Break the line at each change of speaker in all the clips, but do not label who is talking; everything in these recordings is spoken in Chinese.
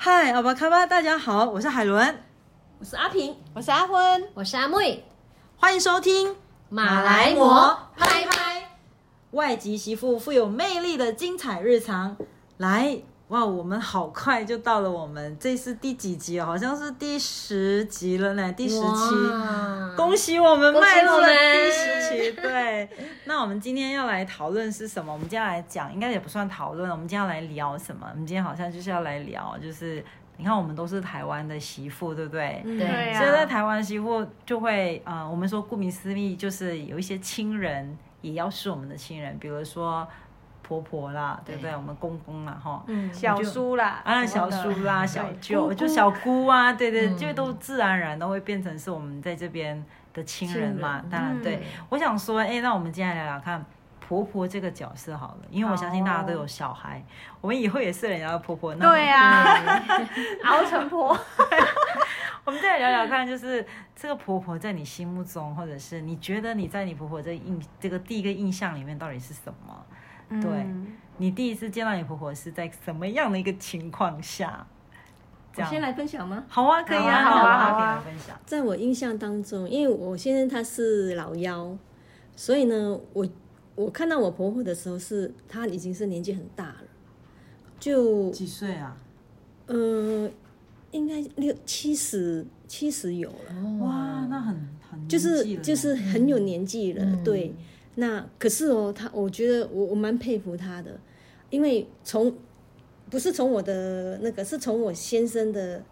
嗨，阿巴卡巴，大家好，我是海伦，
我是阿平，
我是阿昏，
我是阿妹，
欢迎收听
马来魔拍拍，
外籍媳妇富有魅力的精彩日常。来，哇，我们好快就到了我们这是第几集哦？好像是第十集了呢，第十期。恭喜我们迈入了第十期，对。那我们今天要来讨论是什么？我们今天要来讲，应该也不算讨论，我们今天要来聊什么？我们今天好像就是要来聊，就是你看，我们都是台湾的媳妇，对不对？
对
对
所以在
啊，
台湾媳妇就会，呃，我们说顾名思义，就是有一些亲人也要是我们的亲人，比如说婆婆啦，对不对？我们公公啦，哈，
嗯，
小叔啦，
啊，小叔啦，小舅，就小姑啊，对对，
嗯
就都自然而然都会变成是我们在这边的亲人嘛。当然，对
嗯
我想说，哎，那我们接下来聊聊看。婆婆这个角色好了，因为我相信大家都有小孩，我们以后也是人家的婆婆。
对啊，熬成婆，
我们再来聊聊看，就是这个婆婆在你心目中，或者是你觉得你在你婆婆这印这个第一个印象里面到底是什么？对
嗯
你第一次见到你婆婆是在什么样的一个情况下？
先来分享吗？
好啊，可以啊，
好啊
好
啊
分享。
在我印象当中，因为我先生他是老幺，所以呢，我我看到我婆婆的时候是她已经是年纪很大了，就
几岁啊？
呃，应该六七十七十有了，
哇，那很很
就是就是很有年纪了，
嗯
对。那可是哦，他我觉得我我蛮佩服他的，因为从不是从我的那个，是从我先生的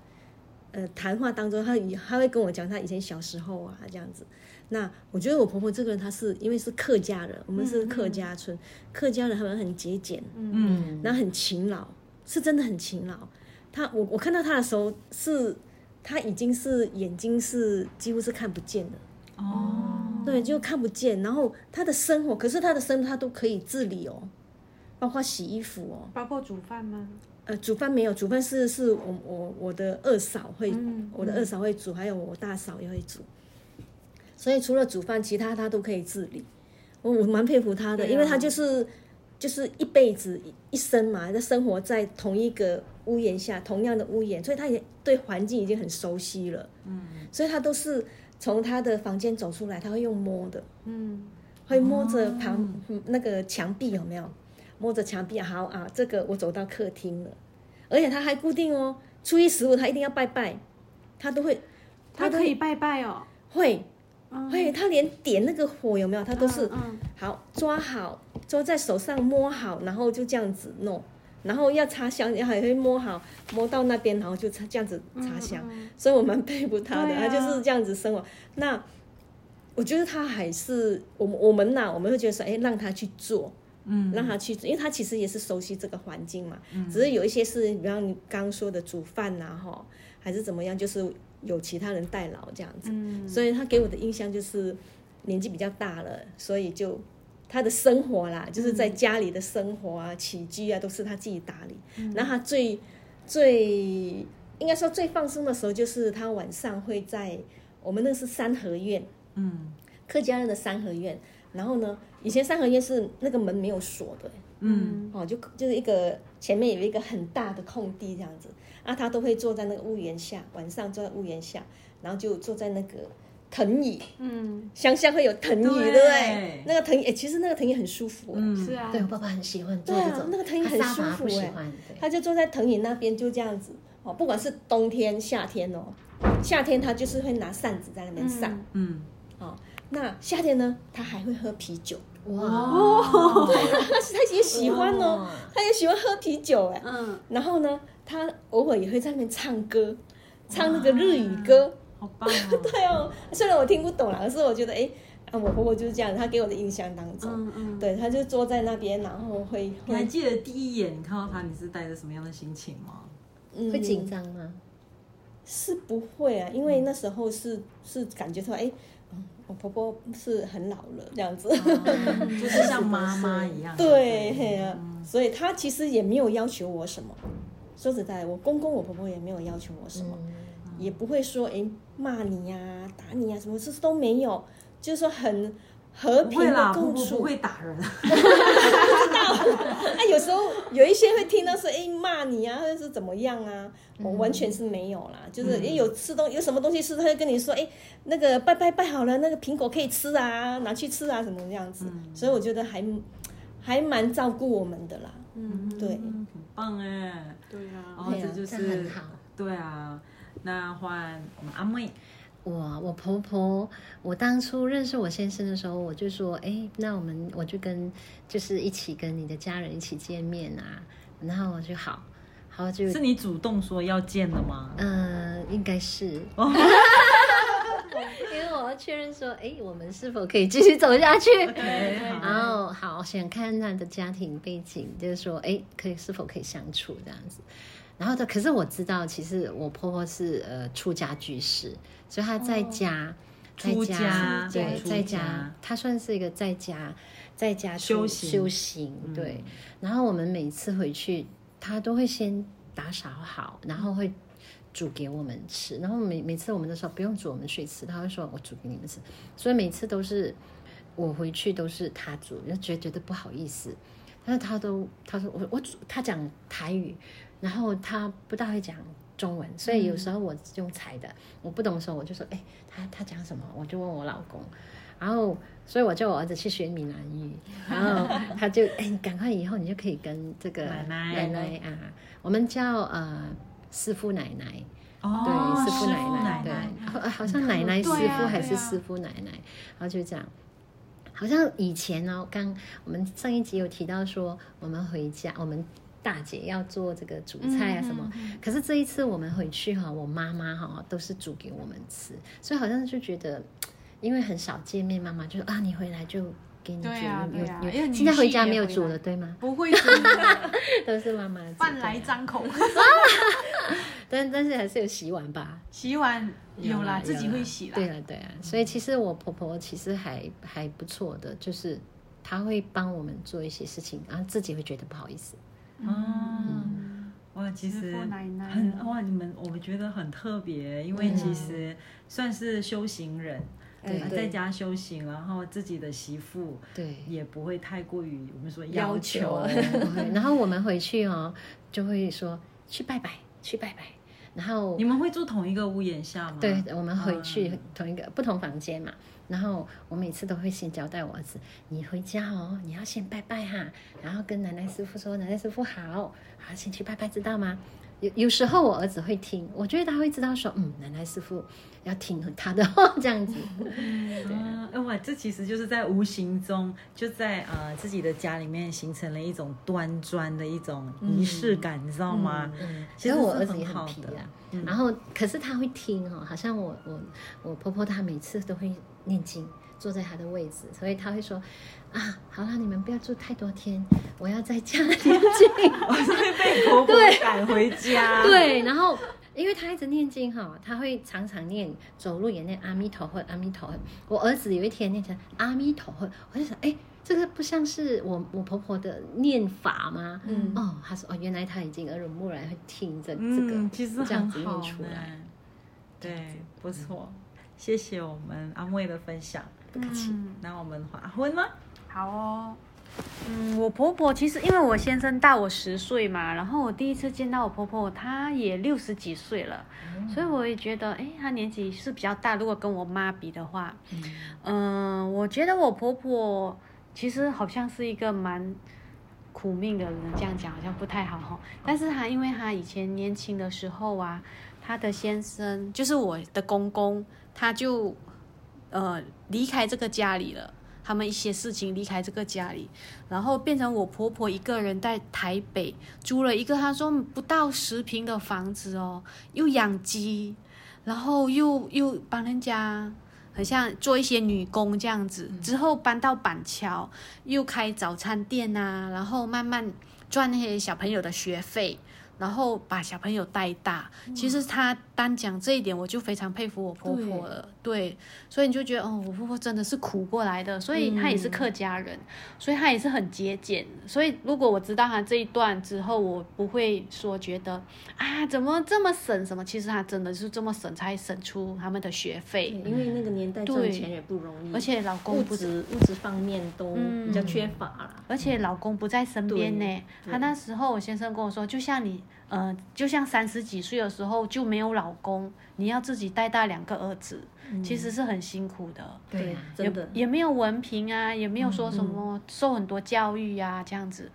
呃谈话当中，他以他会跟我讲他以前小时候啊这样子。那我觉得我婆婆这个人，她是因为是客家人，我们是客家村，客家人他们很节俭，
嗯，
然后很勤劳，是真的很勤劳。她我我看到她的时候是，她已经是眼睛是几乎是看不见的。
哦，
对，就看不见。然后他的生活，可是他的生活他都可以自理哦，包括洗衣服哦，
包括煮饭吗？
呃，煮饭没有，煮饭是是我我我的二嫂会，
嗯
我的二嫂会煮，还有我大嫂也会煮。所以除了煮饭，其他他都可以自理。我我蛮佩服他的，
啊
因为他就是就是一辈子一一生嘛，在生活在同一个屋檐下，同样的屋檐，所以他也对环境已经很熟悉了。嗯，所以他都是从他的房间走出来，他会用摸的。
嗯，
会摸着旁、嗯那个墙壁有没有？摸着墙壁，好啊，这个我走到客厅了，而且他还固定哦，初一十五他一定要拜拜，他都会，都
他可以拜拜哦，
会
嗯
会，他连点那个火有没有？他都是、
嗯
好抓好，抓在手上摸好，然后就这样子弄，然后要插香，还会摸好，摸到那边，然后就插这样子插香。
嗯
所以我蛮佩服他的，他就是这样子生活。那我觉得他还是我们我们呐，我们会觉得说，哎，让他去做，
嗯，
让他去做，因为他其实也是熟悉这个环境嘛。只是有一些是，比方你刚刚说的煮饭呐，哈，还是怎么样，就是有其他人代劳这样子。
嗯
所以他给我的印象就是年纪比较大了，所以就他的生活啦，就是在家里的生活啊、起居啊，都是他自己打理。然后他最最应该说最放松的时候，就是他晚上会在我们那是三合院，
嗯。
客家人的三合院。然后呢，以前三合院是那个门没有锁的，
嗯。
哦，就就是一个前面有一个很大的空地这样子，啊，他都会坐在那个屋檐下，晚上坐在屋檐下，然后就坐在那个藤椅，
嗯，
乡下会有藤椅，对。
对
不对？那个藤椅，哎其实那个藤椅很舒服，
嗯，
是啊，
对我爸爸很喜欢做
对啊
这种，
那个藤椅很舒服哎。他就坐在藤椅那边，就这样子，哦，不管是冬天、夏天哦，夏天他就是会拿扇子在那边扇，
嗯，
哦，那夏天呢，他还会喝啤酒，
哇，
哦，
他他也喜欢哦，他也喜欢喝啤酒哎，
嗯，
然后呢，他偶尔也会在那边唱歌，唱那个日语歌。
好棒哦，
对哦，虽然我听不懂啦，可是我觉得哎，啊，我婆婆就是这样，她给我的印象当中，
嗯嗯，
对，她就坐在那边，然后会
你还记得第一眼你看到她，你是带着什么样的心情吗？
嗯。
会紧张吗？
是不会啊，因为那时候是是感觉出来，哎，嗯我婆婆是很老了这样子，
就是像妈妈一样，
对，嘿啊，所以她其实也没有要求我什么。说实在，我公公我婆婆也没有要求我什么，
嗯
也不会说哎骂你呀、打你呀、什么事都没有，就是说很和平的共处。
婆不会打人，
大啊，有时候有一些会听到说，哎，骂你啊，或者是怎么样啊，我完全是没有啦，就是也有吃东有什么东西吃，他就跟你说，哎，那个拜拜拜好了，那个苹果可以吃啊，拿去吃啊，什么这样子，所以我觉得还还蛮照顾我们的啦，
嗯，
对，
很棒哎。
对啊，
哦，
对啊
这就是
好
对啊。那换我们阿妹，
我我婆婆，我当初认识我先生的时候，我就说，哎，那我们我就跟就是一起跟你的家人一起见面啊，然后我就好，好就是
你主动说要见的吗？
嗯、应该是，
哦。
因为我要确认说，哎，我们是否可以继续走下去？然后好想看他的家庭背景，就是说，哎，可以是否可以相处这样子。然后的，可是我知道，其实我婆婆是呃出家居士，所以她在家，在
出家
对，在
家
家，她算是一个在家在家出
修行
修行，对。然后我们每次回去，她都会先打扫好，然后会煮给我们吃。然后每每次我们的时候不用煮，我们去吃，她会说我煮给你们吃。所以每次都是我回去都是她煮，就觉得觉得不好意思。但是她都她说我我煮，她讲台语，然后他不大会讲中文，所以有时候我用猜的，我不懂的时候我就说，哎，他他讲什么？我就问我老公，然后所以我叫我儿子去学闽南语，然后他就哎，你赶快以后你就可以跟这个
奶奶。
奶奶啊，我们叫呃师傅奶奶。
哦，
对，师傅奶
奶
对，好好像奶奶师傅还是师傅奶奶，然后就这样。好像以前呢，刚我们上一集有提到说，我们回家，我们大姐要做这个煮菜啊什么。可是这一次我们回去哈，我妈妈哈都是煮给我们吃，所以好像就觉得，因为很少见面，妈妈就说啊，你回来就给你煮。有有现在回家没有煮了对吗？
不会煮，
都是妈妈煮。
饭来张口。
但但是还是有洗碗吧。
洗碗有啦，自己会洗啦。
对啊，对啊，所以其实我婆婆其实还还不错的，就是她会帮我们做一些事情，然后自己会觉得不好意思。
哦，哇，其实很哇，你们我觉得很特别，因为其实算是修行人，
对
呃在家修行，然后自己的媳妇
对，
也不会太过于我们说
要
求
求，
然后我们回去哦，就会说去拜拜，去拜拜。然后
你们会住同一个屋檐下吗？
对，我们回去同一个、不同房间嘛。然后我每次都会先交代我儿子，你回家哦，你要先拜拜哈，然后跟奶奶师傅说，奶奶师傅好，好先去拜拜，知道吗？有有时候我儿子会听，我觉得他会知道说，嗯，奶奶师傅要听他的话，这样子。
啊，哎哇，这其实就是在无形中，就在呃自己的家里面形成了一种端庄的一种仪式感，你知道吗？
嗯，
其实是
其实我儿子也
很好的
很皮啊，然后可是他会听哦，好像我我我婆婆她每次都会念经，坐在他的位置，所以他会说啊，好了，你们不要住太多天，我要在家念经。
我是会被婆婆赶回家。
对，然后因为他一直念经哈，他会常常念，走路也念阿弥陀佛，阿弥陀佛。我儿子有一天念成阿弥陀佛，我就想，哎，这个不像是我我婆婆的念法吗？
嗯
哦，他说哦，原来他已经耳濡目染，会听着这个，
嗯，其实
这样子念出来。
呢。对，不错，谢谢我们阿妹的分享。
不客气。
嗯
那我们华婚吗？
好哦。嗯，我婆婆其实因为我先生大我十岁嘛，然后我第一次见到我婆婆，她也六十几岁了，所以我也觉得，哎，她年纪是比较大。如果跟我妈比的话，嗯、我觉得我婆婆其实好像是一个蛮苦命的人，这样讲好像不太好哈。但是她因为她以前年轻的时候啊，她的先生就是我的公公，他就呃离开这个家里了。他们一些事情离开这个家里，然后变成我婆婆一个人在台北租了一个，她说不到十平的房子哦，又养鸡，然后又又帮人家很像做一些女工这样子。之后搬到板桥，又开早餐店啊，然后慢慢赚那些小朋友的学费，然后把小朋友带大。其实她单讲这一点，我就非常佩服我婆婆了。对，所以你就觉得哦，我婆婆真的是苦过来的，所以她也是客家人，所以她也是很节俭。所以如果我知道她这一段之后，我不会说觉得啊，怎么这么省什么？其实她真的是这么省，才省出他们的学费。
因为那个年代挣
对
钱也不容易，
而且老公
物
不
质物质方面都比较缺乏啦。
而且老公不在身边呢。他那时候，我先生跟我说，就像你，呃，就像三十几岁的时候就没有老公，你要自己带大两个儿子，其实是很辛苦的。
对啊，
真的
也没有文凭啊，也没有说什么受很多教育呀、这样子。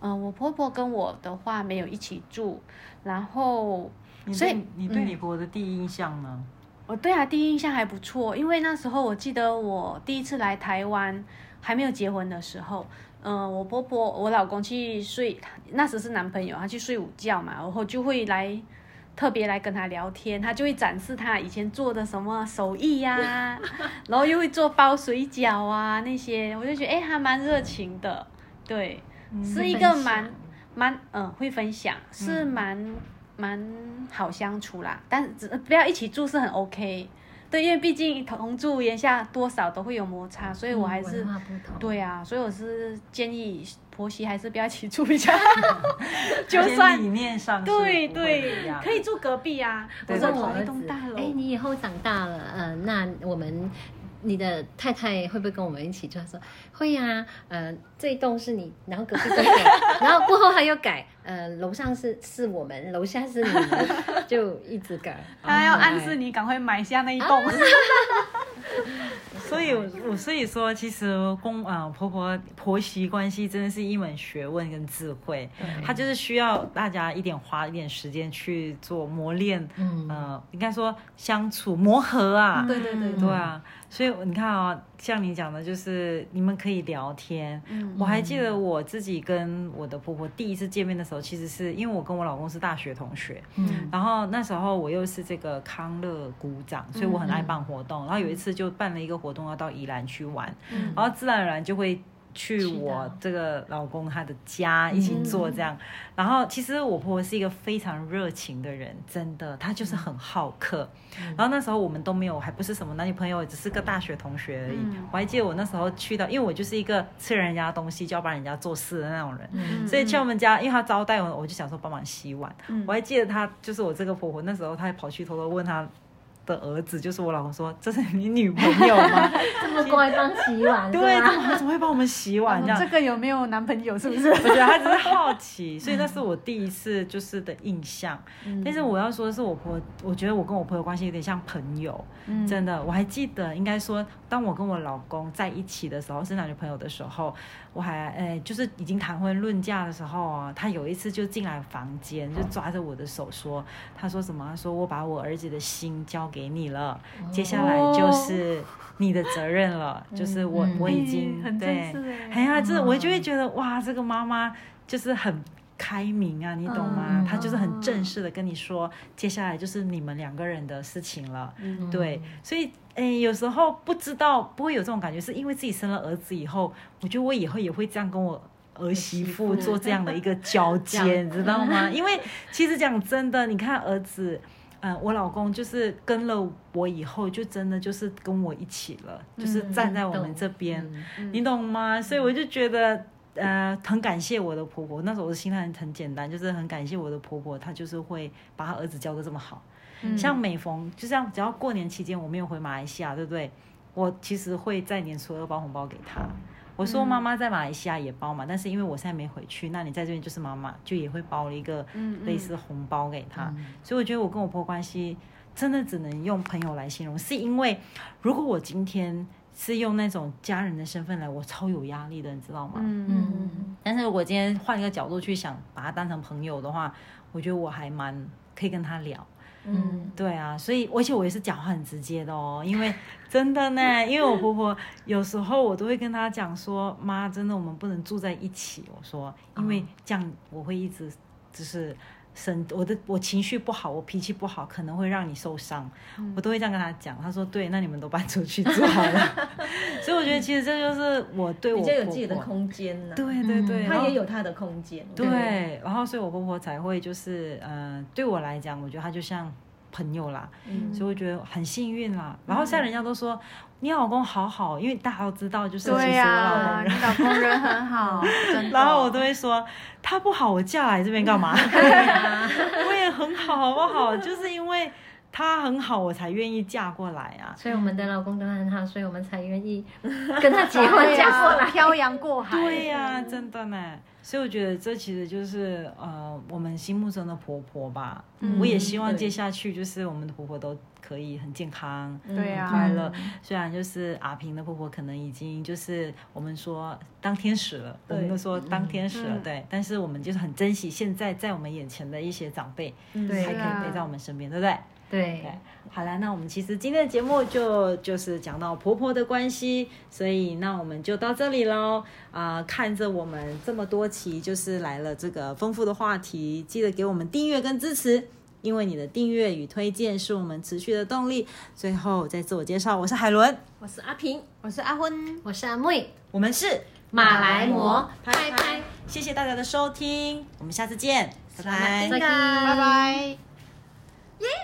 嗯、我婆婆跟我的话没有一起住，然后所以
你对你婆婆的第一印象呢？
我对他第一印象还不错，因为那时候我记得我第一次来台湾还没有结婚的时候，嗯、我婆婆我老公去睡，那时是男朋友，他去睡午觉嘛，然后就会来特别来跟他聊天，他就会展示他以前做的什么手艺呀、然后又会做包水饺啊那些，我就觉得哎还蛮热情的，对，是一个蛮蛮嗯会分享，是蛮蛮好相处啦，但是只不要一起住是很 OK。对，因为毕竟同住檐下多少都会有摩擦，所以我还是、对啊，所以我是建议婆媳还是不要一起住比较好，就算
理念上
对对，可以住隔壁啊，
对
或者
我问我儿
同一栋大
子，
楼。
哎，你以后长大了，呃，那我们你的太太会不会跟我们一起住？他说会呀、呃，这一栋是你，然后隔壁都改，然后过后他又改，呃，楼上是是我们，楼下是你们，就一直改。
他要暗示你赶快买下那一栋。
所以我，我所以说，其实公啊、婆婆婆媳关系真的是一门学问跟智慧，它就是需要大家一点花一点时间去做磨练，
嗯
呃，应该说相处磨合啊，
对对对
对啊，所以你看啊、像你讲的，就是你们可以聊天。
嗯
我还记得我自己跟我的婆婆第一次见面的时候，其实是因为我跟我老公是大学同学，
嗯
然后那时候我又是这个康乐股长，所以我很爱办活动。然后有一次就办了一个活动，要到宜兰去玩，然后自然而然就会。去
去
我这个老公他的家一起做这样，然后其实我婆婆是一个非常热情的人，真的，她就是很好客。然后那时候我们都没有，还不是什么男女朋友，只是个大学同学而已。我还记得我那时候去到，因为我就是一个吃人家东西就要帮人家做事的那种人，
嗯
所以去我们家，因为她招待我，我就想说帮忙洗碗。我还记得她就是我这个婆婆，那时候她还跑去偷偷问她的儿子，就是我老公说：“这是你女朋友吗
这么乖帮洗碗？” 是
对，
吗
怎么怎么会帮我们洗碗这样？
这个有没有男朋友？是不是？
我觉得他只是好奇，所以那是我第一次就是的印象。但是我要说的是，我婆，我觉得我跟我婆的关系有点像朋友，真的。我还记得，应该说，当我跟我老公在一起的时候，是男女朋友的时候，我还诶、就是已经谈婚论嫁的时候啊，他有一次就进来房间，就抓着我的手说，他说什么？他说我把我儿子的心交给你了，接下来就是你的责任了，就是我我已经、对。
式哎。
哎呀，就是我就会觉得哇，这个妈妈就是很开明啊，你懂吗？
嗯
她就是很正式的跟你说，接下来就是你们两个人的事情了。对，所以诶，有时候不知道不会有这种感觉，是因为自己生了儿子以后，我觉得我以后也会这样跟我。儿媳妇做这样的一个交接，你知道吗？因为其实讲真的，你看儿子，嗯、我老公就是跟了我以后，就真的就是跟我一起了，就是站在我们这边，你懂吗？所以我就觉得。呃，很感谢我的婆婆，那时候我的心态很很简单，就是很感谢我的婆婆，她就是会把她儿子教的这么好。像每逢就这样，只要过年期间我没有回马来西亚，对不对？我其实会在年初二包红包给她。我说妈妈在马来西亚也包嘛，但是因为我现在没回去，那你在这边就是妈妈，就也会包了一个类似红包给她。所以我觉得我跟我婆婆关系真的只能用朋友来形容，是因为如果我今天是用那种家人的身份来，我超有压力的，你知道吗？
嗯
嗯
但是如果今天换一个角度去想，把他当成朋友的话，我觉得我还蛮可以跟他聊。
嗯
对啊，所以而且我也是讲话很直接的哦，因为真的呢，因为我婆婆有时候我都会跟她讲说，妈，真的我们不能住在一起。我说，因为这样我会一直就是生我的我情绪不好，我脾气不好，可能会让你受伤，我都会这样跟他讲。他说对，那你们都搬出去住好了。所以我觉得其实这就是我对我
比较有自己的空间呢。
对对对，然
他也有他的空间。
对，然后所以我婆婆才会就是呃，对我来讲，我觉得她就像朋友啦，
嗯
所以我觉得很幸运啦。然后现在人家都说你老公好好，因为大家都知道，就是其实我
对
老
呀、
公人。
你老公人很好，
然后我都会说他不好，我嫁来这边干嘛？我也很好，好不好？就是因为他很好，我才愿意嫁过来啊。
所以我们的老公都很好，所以我们才愿意 跟他结婚
对
嫁过来。
漂洋过海。
对呀、真的呢。所以我觉得这其实就是呃，我们心目中的婆婆吧。我也希望接下去就是我们的婆婆都可以很健康、
对啊
快乐。虽然就是阿平的婆婆可能已经就是我们说当天使了，我们都说当天使了，
嗯
对。但是我们就是很珍惜现在在我们眼前的一些长辈，
对
还可以陪在我们身边，对不对？
对
对，好了，那我们其实今天的节目就就是讲到婆婆的关系，所以那我们就到这里喽。啊、看着我们这么多期，就是来了这个丰富的话题，记得给我们订阅跟支持，因为你的订阅与推荐是我们持续的动力。最后再自我介绍，我是海伦，
我是阿平，
我是阿昏。
我是阿妹，
我们是
马来魔，拍拍。
谢谢大家的收听，我们下次见，拜拜
再见，
拜拜。